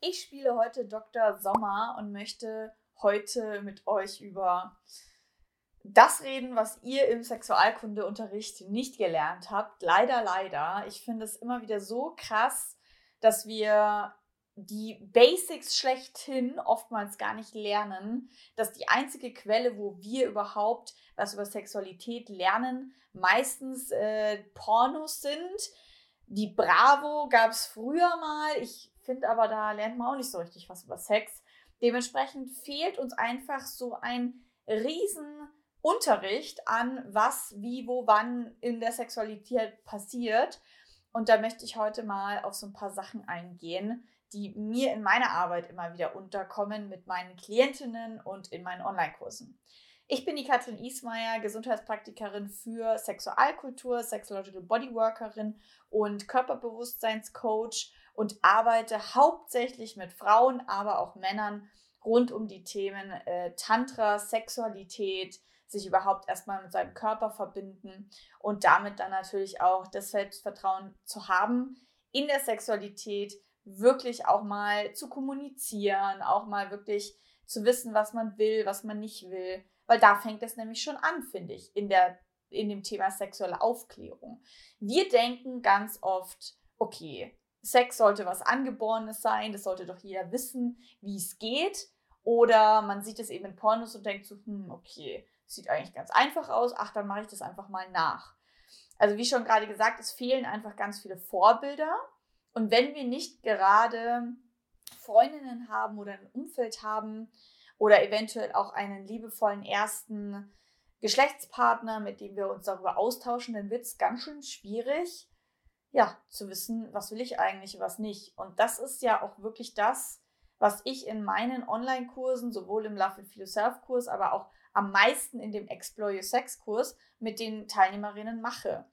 Ich spiele heute Dr. Sommer und möchte heute mit euch über das reden, was ihr im Sexualkundeunterricht nicht gelernt habt. Leider, leider. Ich finde es immer wieder so krass, dass wir die Basics schlechthin oftmals gar nicht lernen, dass die einzige Quelle, wo wir überhaupt was über Sexualität lernen, meistens äh, Pornos sind. Die Bravo gab es früher mal. Ich finde aber, da lernt man auch nicht so richtig was über Sex. Dementsprechend fehlt uns einfach so ein riesen Unterricht an, was, wie, wo, wann in der Sexualität passiert. Und da möchte ich heute mal auf so ein paar Sachen eingehen, die mir in meiner Arbeit immer wieder unterkommen mit meinen Klientinnen und in meinen Online-Kursen. Ich bin die Katrin Ismaier, Gesundheitspraktikerin für Sexualkultur, Sexological Bodyworkerin und Körperbewusstseinscoach und arbeite hauptsächlich mit Frauen, aber auch Männern rund um die Themen äh, Tantra, Sexualität, sich überhaupt erstmal mit seinem Körper verbinden und damit dann natürlich auch das Selbstvertrauen zu haben, in der Sexualität wirklich auch mal zu kommunizieren, auch mal wirklich zu wissen, was man will, was man nicht will. Weil da fängt es nämlich schon an, finde ich, in, der, in dem Thema sexuelle Aufklärung. Wir denken ganz oft, okay, Sex sollte was Angeborenes sein, das sollte doch jeder wissen, wie es geht. Oder man sieht es eben in Pornos und denkt so, hm, okay, sieht eigentlich ganz einfach aus, ach, dann mache ich das einfach mal nach. Also wie schon gerade gesagt, es fehlen einfach ganz viele Vorbilder. Und wenn wir nicht gerade Freundinnen haben oder ein Umfeld haben oder eventuell auch einen liebevollen ersten Geschlechtspartner, mit dem wir uns darüber austauschen, dann wird es ganz schön schwierig, ja, zu wissen, was will ich eigentlich, was nicht. Und das ist ja auch wirklich das, was ich in meinen Online-Kursen, sowohl im Love and Feel Yourself-Kurs, aber auch am meisten in dem Explore Your Sex-Kurs mit den Teilnehmerinnen mache.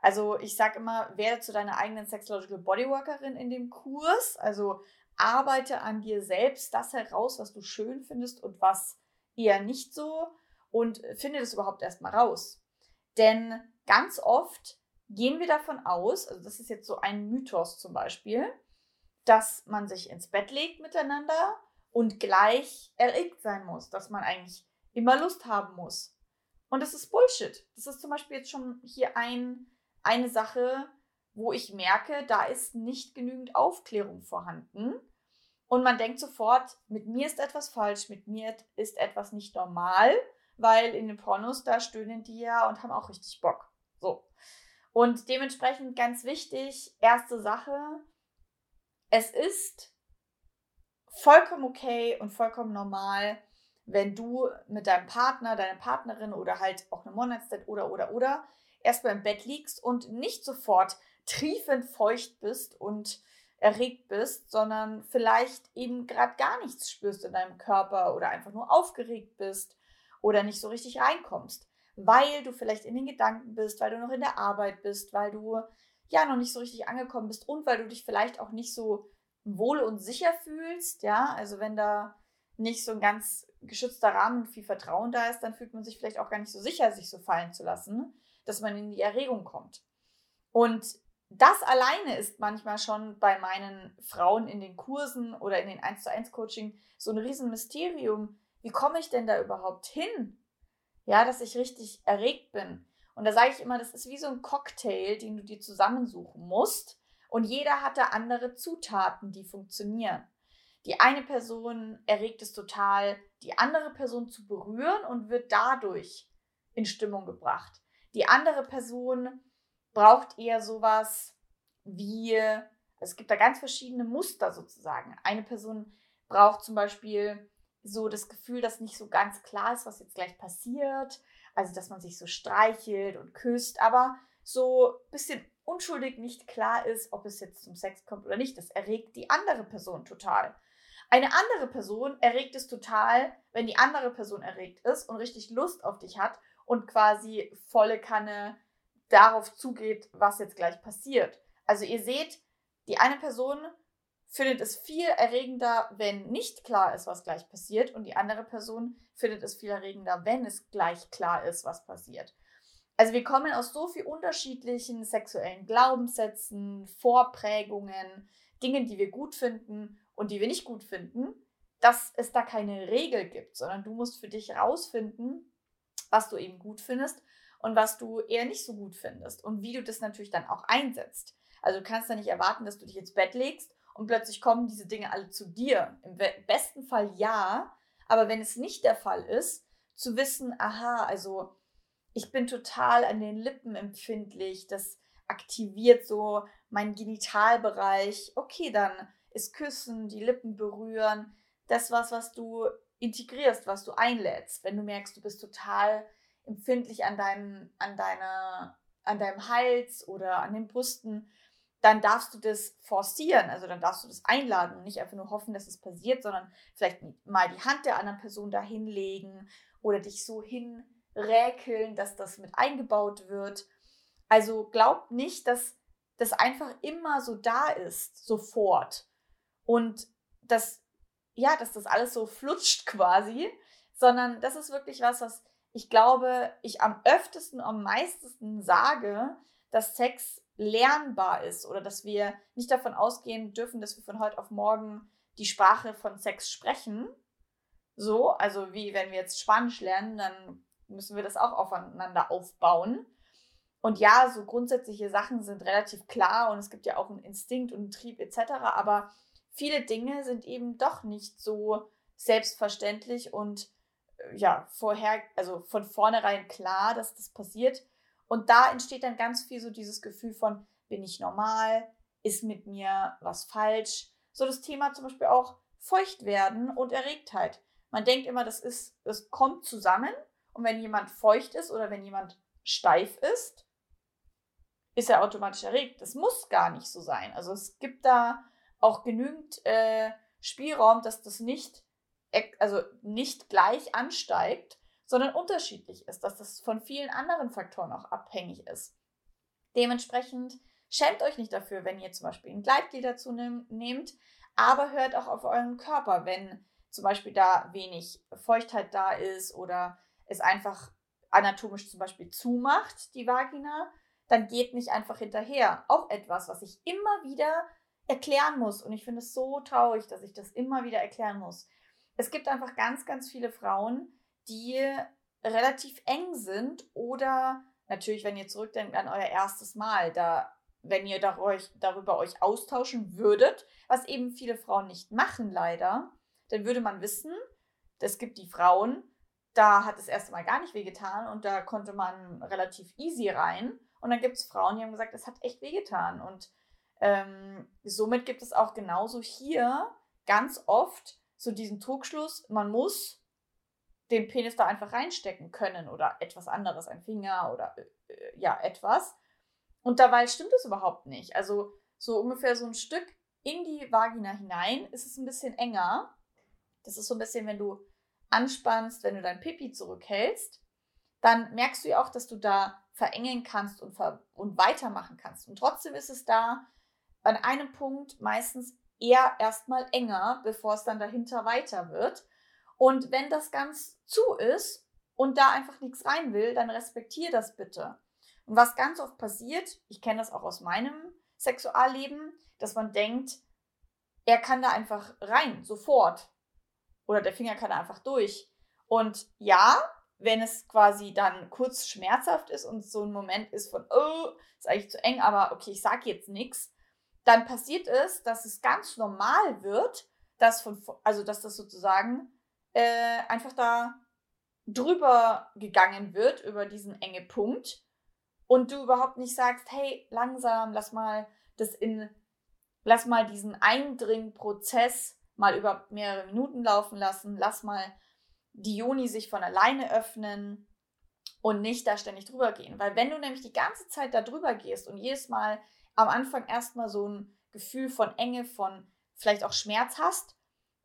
Also ich sage immer, werde zu deiner eigenen Sexological Bodyworkerin in dem Kurs. Also arbeite an dir selbst das heraus, was du schön findest und was eher nicht so und finde das überhaupt erstmal raus. Denn ganz oft gehen wir davon aus, also das ist jetzt so ein Mythos zum Beispiel, dass man sich ins Bett legt miteinander und gleich erregt sein muss, dass man eigentlich immer Lust haben muss. Und das ist Bullshit. Das ist zum Beispiel jetzt schon hier ein, eine Sache, wo ich merke, da ist nicht genügend Aufklärung vorhanden. Und man denkt sofort, mit mir ist etwas falsch, mit mir ist etwas nicht normal, weil in den Pornos, da stöhnen die ja und haben auch richtig Bock. So. Und dementsprechend ganz wichtig, erste Sache, es ist vollkommen okay und vollkommen normal, wenn du mit deinem Partner, deiner Partnerin oder halt auch eine Monatszeit oder oder oder erstmal im Bett liegst und nicht sofort triefend feucht bist und erregt bist, sondern vielleicht eben gerade gar nichts spürst in deinem Körper oder einfach nur aufgeregt bist oder nicht so richtig reinkommst weil du vielleicht in den Gedanken bist, weil du noch in der Arbeit bist, weil du ja noch nicht so richtig angekommen bist und weil du dich vielleicht auch nicht so wohl und sicher fühlst, ja, also wenn da nicht so ein ganz geschützter Rahmen und viel Vertrauen da ist, dann fühlt man sich vielleicht auch gar nicht so sicher, sich so fallen zu lassen, dass man in die Erregung kommt. Und das alleine ist manchmal schon bei meinen Frauen in den Kursen oder in den 1 zu 1 Coaching so ein Riesenmysterium. Wie komme ich denn da überhaupt hin? Ja, dass ich richtig erregt bin. Und da sage ich immer, das ist wie so ein Cocktail, den du dir zusammensuchen musst. Und jeder hat da andere Zutaten, die funktionieren. Die eine Person erregt es total, die andere Person zu berühren und wird dadurch in Stimmung gebracht. Die andere Person braucht eher sowas wie, es gibt da ganz verschiedene Muster sozusagen. Eine Person braucht zum Beispiel so das Gefühl, dass nicht so ganz klar ist, was jetzt gleich passiert. Also, dass man sich so streichelt und küsst, aber so ein bisschen unschuldig nicht klar ist, ob es jetzt zum Sex kommt oder nicht. Das erregt die andere Person total. Eine andere Person erregt es total, wenn die andere Person erregt ist und richtig Lust auf dich hat und quasi volle Kanne darauf zugeht, was jetzt gleich passiert. Also ihr seht, die eine Person findet es viel erregender, wenn nicht klar ist, was gleich passiert. Und die andere Person findet es viel erregender, wenn es gleich klar ist, was passiert. Also wir kommen aus so vielen unterschiedlichen sexuellen Glaubenssätzen, Vorprägungen, Dingen, die wir gut finden und die wir nicht gut finden, dass es da keine Regel gibt, sondern du musst für dich rausfinden, was du eben gut findest und was du eher nicht so gut findest und wie du das natürlich dann auch einsetzt. Also du kannst da nicht erwarten, dass du dich ins Bett legst und plötzlich kommen diese Dinge alle zu dir. Im besten Fall ja, aber wenn es nicht der Fall ist, zu wissen, aha, also ich bin total an den Lippen empfindlich, das aktiviert so meinen Genitalbereich. Okay, dann ist Küssen, die Lippen berühren, das was, was du integrierst, was du einlädst. Wenn du merkst, du bist total empfindlich an deinem, an deiner, an deinem Hals oder an den Brüsten, dann darfst du das forcieren, also dann darfst du das einladen und nicht einfach nur hoffen, dass es passiert, sondern vielleicht mal die Hand der anderen Person da hinlegen oder dich so hinräkeln, dass das mit eingebaut wird. Also glaub nicht, dass das einfach immer so da ist, sofort. Und dass, ja, dass das alles so flutscht quasi, sondern das ist wirklich was, was ich glaube, ich am öftesten, am meisten sage, dass Sex lernbar ist oder dass wir nicht davon ausgehen dürfen, dass wir von heute auf morgen die Sprache von Sex sprechen. So, also wie wenn wir jetzt Spanisch lernen, dann müssen wir das auch aufeinander aufbauen. Und ja, so grundsätzliche Sachen sind relativ klar und es gibt ja auch einen Instinkt und einen Trieb etc. Aber viele Dinge sind eben doch nicht so selbstverständlich und äh, ja, vorher, also von vornherein klar, dass das passiert. Und da entsteht dann ganz viel so dieses Gefühl von, bin ich normal? Ist mit mir was falsch? So das Thema zum Beispiel auch feucht werden und Erregtheit. Man denkt immer, das ist, das kommt zusammen. Und wenn jemand feucht ist oder wenn jemand steif ist, ist er automatisch erregt. Das muss gar nicht so sein. Also es gibt da auch genügend äh, Spielraum, dass das nicht, also nicht gleich ansteigt, sondern unterschiedlich ist, dass das von vielen anderen Faktoren auch abhängig ist. Dementsprechend schämt euch nicht dafür, wenn ihr zum Beispiel ein Gleitgel dazu nehmt, aber hört auch auf euren Körper, wenn zum Beispiel da wenig Feuchtheit da ist oder es einfach anatomisch zum Beispiel zumacht, die Vagina, dann geht nicht einfach hinterher. Auch etwas, was ich immer wieder erklären muss. Und ich finde es so traurig, dass ich das immer wieder erklären muss. Es gibt einfach ganz, ganz viele Frauen, die relativ eng sind oder natürlich, wenn ihr zurückdenkt an euer erstes Mal, da, wenn ihr darüber euch austauschen würdet, was eben viele Frauen nicht machen leider, dann würde man wissen, es gibt die Frauen, da hat es erst Mal gar nicht wehgetan und da konnte man relativ easy rein. Und dann gibt es Frauen, die haben gesagt, es hat echt wehgetan. Und ähm, somit gibt es auch genauso hier ganz oft so diesen Trugschluss, man muss den Penis da einfach reinstecken können oder etwas anderes, ein Finger oder äh, ja, etwas. Und dabei stimmt es überhaupt nicht. Also so ungefähr so ein Stück in die Vagina hinein ist es ein bisschen enger. Das ist so ein bisschen, wenn du anspannst, wenn du dein Pipi zurückhältst, dann merkst du ja auch, dass du da verengen kannst und, ver und weitermachen kannst. Und trotzdem ist es da an einem Punkt meistens eher erstmal enger, bevor es dann dahinter weiter wird. Und wenn das ganz zu ist und da einfach nichts rein will, dann respektiere das bitte. Und was ganz oft passiert, ich kenne das auch aus meinem Sexualleben, dass man denkt, er kann da einfach rein, sofort. Oder der Finger kann da einfach durch. Und ja, wenn es quasi dann kurz schmerzhaft ist und so ein Moment ist von, oh, ist eigentlich zu eng, aber okay, ich sage jetzt nichts, dann passiert es, dass es ganz normal wird, dass von, also dass das sozusagen äh, einfach da drüber gegangen wird, über diesen enge Punkt und du überhaupt nicht sagst, hey, langsam, lass mal das in, lass mal diesen Eindringprozess mal über mehrere Minuten laufen lassen, lass mal die Joni sich von alleine öffnen und nicht da ständig drüber gehen. Weil wenn du nämlich die ganze Zeit da drüber gehst und jedes Mal am Anfang erstmal so ein Gefühl von Enge, von vielleicht auch Schmerz hast,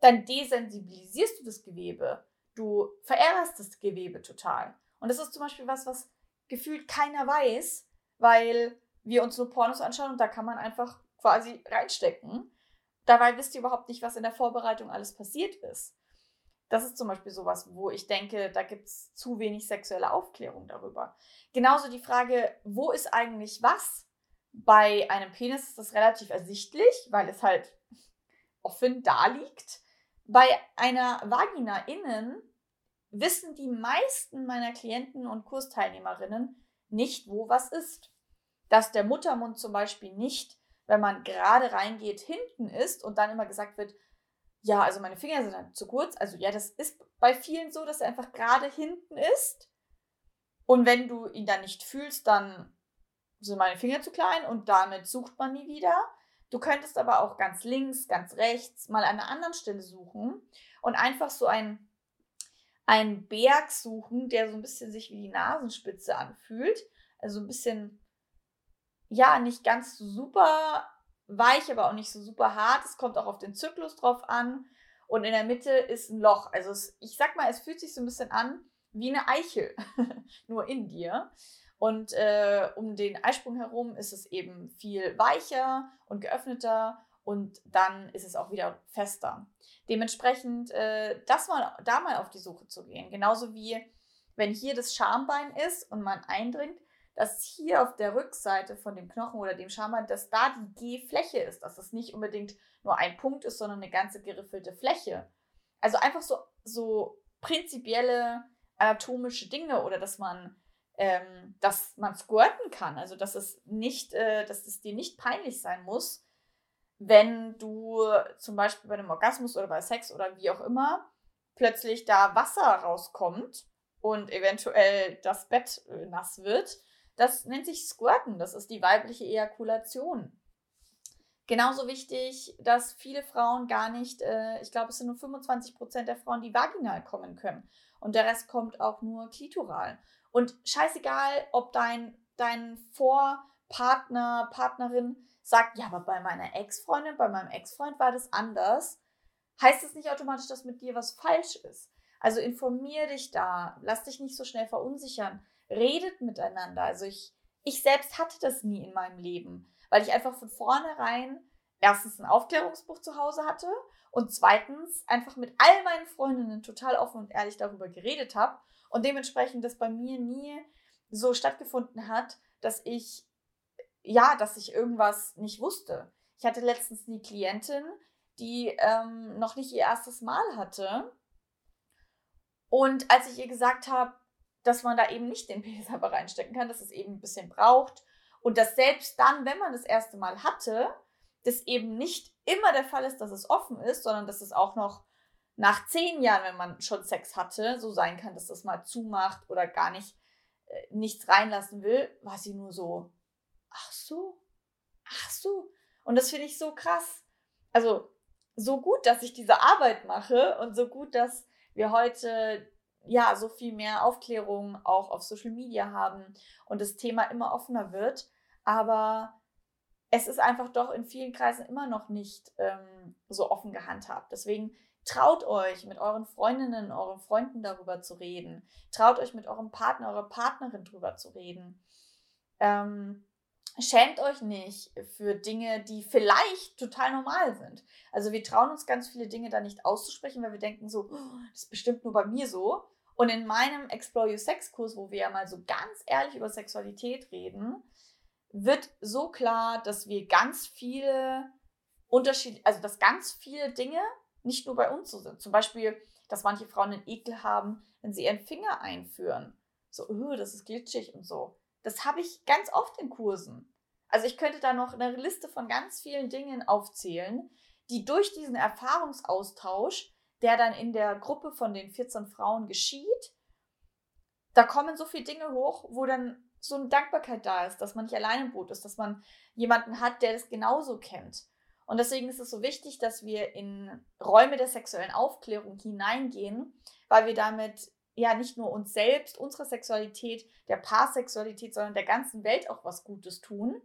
dann desensibilisierst du das Gewebe. Du verärgerst das Gewebe total. Und das ist zum Beispiel was, was gefühlt keiner weiß, weil wir uns nur Pornos anschauen und da kann man einfach quasi reinstecken. Dabei wisst ihr überhaupt nicht, was in der Vorbereitung alles passiert ist. Das ist zum Beispiel sowas, wo ich denke, da gibt es zu wenig sexuelle Aufklärung darüber. Genauso die Frage, wo ist eigentlich was? Bei einem Penis ist das relativ ersichtlich, weil es halt offen da liegt. Bei einer Vagina innen wissen die meisten meiner Klienten und Kursteilnehmerinnen nicht, wo was ist. Dass der Muttermund zum Beispiel nicht, wenn man gerade reingeht, hinten ist und dann immer gesagt wird, ja, also meine Finger sind dann zu kurz. Also ja, das ist bei vielen so, dass er einfach gerade hinten ist. Und wenn du ihn dann nicht fühlst, dann sind meine Finger zu klein und damit sucht man nie wieder. Du könntest aber auch ganz links, ganz rechts mal an einer anderen Stelle suchen und einfach so ein einen Berg suchen, der so ein bisschen sich wie die Nasenspitze anfühlt. Also ein bisschen, ja, nicht ganz so super weich, aber auch nicht so super hart. Es kommt auch auf den Zyklus drauf an. Und in der Mitte ist ein Loch. Also es, ich sag mal, es fühlt sich so ein bisschen an wie eine Eichel, nur in dir. Und äh, um den Eisprung herum ist es eben viel weicher und geöffneter und dann ist es auch wieder fester. Dementsprechend, äh, das mal, da mal auf die Suche zu gehen. Genauso wie wenn hier das Schambein ist und man eindringt, dass hier auf der Rückseite von dem Knochen oder dem Schambein, dass da die G-Fläche ist, dass das nicht unbedingt nur ein Punkt ist, sondern eine ganze geriffelte Fläche. Also einfach so, so prinzipielle anatomische Dinge oder dass man ähm, dass man squirten kann, also dass es nicht, äh, dass es dir nicht peinlich sein muss, wenn du zum Beispiel bei einem Orgasmus oder bei Sex oder wie auch immer plötzlich da Wasser rauskommt und eventuell das Bett äh, nass wird. Das nennt sich Squirten. Das ist die weibliche Ejakulation. Genauso wichtig, dass viele Frauen gar nicht, äh, ich glaube, es sind nur 25 Prozent der Frauen, die vaginal kommen können. Und der Rest kommt auch nur klitoral. Und scheißegal, ob dein, dein Vorpartner, Partnerin sagt, ja, aber bei meiner Ex-Freundin, bei meinem Ex-Freund war das anders, heißt es nicht automatisch, dass mit dir was falsch ist. Also informier dich da, lass dich nicht so schnell verunsichern, redet miteinander. Also ich, ich selbst hatte das nie in meinem Leben, weil ich einfach von vornherein erstens ein Aufklärungsbuch zu Hause hatte und zweitens einfach mit all meinen Freundinnen total offen und ehrlich darüber geredet habe und dementsprechend das bei mir nie so stattgefunden hat, dass ich ja, dass ich irgendwas nicht wusste. Ich hatte letztens eine Klientin, die ähm, noch nicht ihr erstes Mal hatte. Und als ich ihr gesagt habe, dass man da eben nicht den Penis aber reinstecken kann, dass es eben ein bisschen braucht und dass selbst dann, wenn man das erste Mal hatte, das eben nicht immer der Fall ist, dass es offen ist, sondern dass es auch noch nach zehn Jahren, wenn man schon Sex hatte, so sein kann, dass das mal zumacht oder gar nicht äh, nichts reinlassen will, war sie nur so, ach so, ach so. Und das finde ich so krass. Also so gut, dass ich diese Arbeit mache und so gut, dass wir heute ja so viel mehr Aufklärung auch auf Social Media haben und das Thema immer offener wird. Aber es ist einfach doch in vielen Kreisen immer noch nicht ähm, so offen gehandhabt. Deswegen traut euch, mit euren Freundinnen, euren Freunden darüber zu reden. Traut euch mit eurem Partner, eurer Partnerin darüber zu reden. Ähm, schämt euch nicht für Dinge, die vielleicht total normal sind. Also wir trauen uns ganz viele Dinge da nicht auszusprechen, weil wir denken so, oh, das ist bestimmt nur bei mir so. Und in meinem Explore Your Sex Kurs, wo wir ja mal so ganz ehrlich über Sexualität reden, wird so klar, dass wir ganz viele Unterschiede, also dass ganz viele Dinge nicht nur bei uns so sind. Zum Beispiel, dass manche Frauen einen Ekel haben, wenn sie ihren Finger einführen. So, oh, das ist glitschig und so. Das habe ich ganz oft in Kursen. Also ich könnte da noch eine Liste von ganz vielen Dingen aufzählen, die durch diesen Erfahrungsaustausch, der dann in der Gruppe von den 14 Frauen geschieht, da kommen so viele Dinge hoch, wo dann so eine Dankbarkeit da ist, dass man nicht alleine im Boot ist, dass man jemanden hat, der das genauso kennt. Und deswegen ist es so wichtig, dass wir in Räume der sexuellen Aufklärung hineingehen, weil wir damit ja nicht nur uns selbst, unserer Sexualität, der Paarsexualität, sondern der ganzen Welt auch was Gutes tun,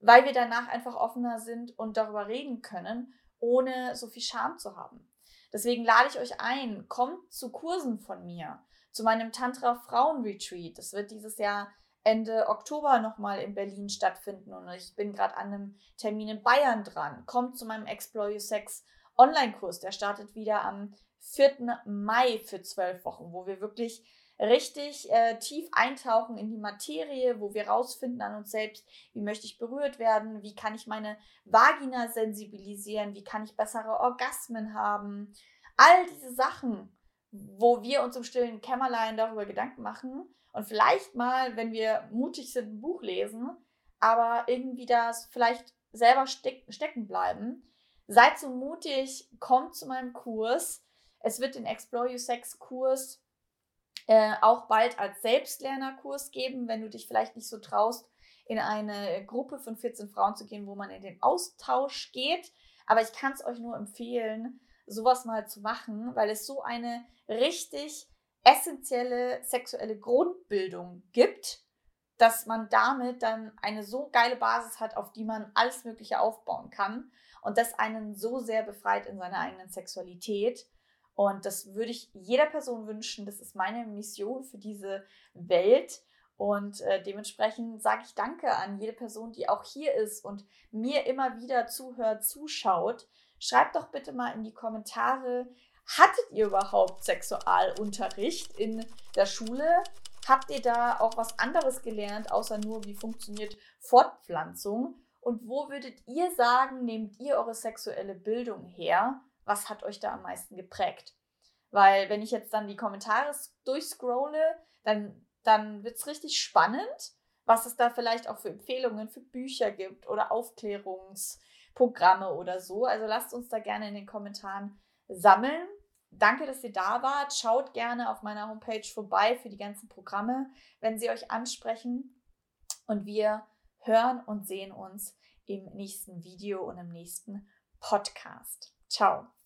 weil wir danach einfach offener sind und darüber reden können, ohne so viel Scham zu haben. Deswegen lade ich euch ein, kommt zu Kursen von mir, zu meinem Tantra Frauen Retreat. Das wird dieses Jahr Ende Oktober nochmal in Berlin stattfinden und ich bin gerade an einem Termin in Bayern dran. Kommt zu meinem Explore Your Sex Online-Kurs, der startet wieder am 4. Mai für zwölf Wochen, wo wir wirklich richtig äh, tief eintauchen in die Materie, wo wir rausfinden an uns selbst, wie möchte ich berührt werden, wie kann ich meine Vagina sensibilisieren, wie kann ich bessere Orgasmen haben. All diese Sachen, wo wir uns im stillen Kämmerlein darüber Gedanken machen und vielleicht mal, wenn wir mutig sind, ein Buch lesen, aber irgendwie das vielleicht selber steck stecken bleiben. Seid so mutig, kommt zu meinem Kurs. Es wird den Explore You Sex Kurs äh, auch bald als Selbstlernerkurs geben, wenn du dich vielleicht nicht so traust, in eine Gruppe von 14 Frauen zu gehen, wo man in den Austausch geht. Aber ich kann es euch nur empfehlen, sowas mal zu machen, weil es so eine richtig essentielle sexuelle Grundbildung gibt, dass man damit dann eine so geile Basis hat, auf die man alles Mögliche aufbauen kann und das einen so sehr befreit in seiner eigenen Sexualität. Und das würde ich jeder Person wünschen. Das ist meine Mission für diese Welt. Und äh, dementsprechend sage ich Danke an jede Person, die auch hier ist und mir immer wieder zuhört, zuschaut. Schreibt doch bitte mal in die Kommentare, hattet ihr überhaupt Sexualunterricht in der Schule? Habt ihr da auch was anderes gelernt, außer nur, wie funktioniert Fortpflanzung? Und wo würdet ihr sagen, nehmt ihr eure sexuelle Bildung her? was hat euch da am meisten geprägt? Weil wenn ich jetzt dann die Kommentare durchscrolle, dann, dann wird es richtig spannend, was es da vielleicht auch für Empfehlungen für Bücher gibt oder Aufklärungsprogramme oder so. Also lasst uns da gerne in den Kommentaren sammeln. Danke, dass ihr da wart. Schaut gerne auf meiner Homepage vorbei für die ganzen Programme, wenn sie euch ansprechen. Und wir hören und sehen uns im nächsten Video und im nächsten Podcast. Ciao.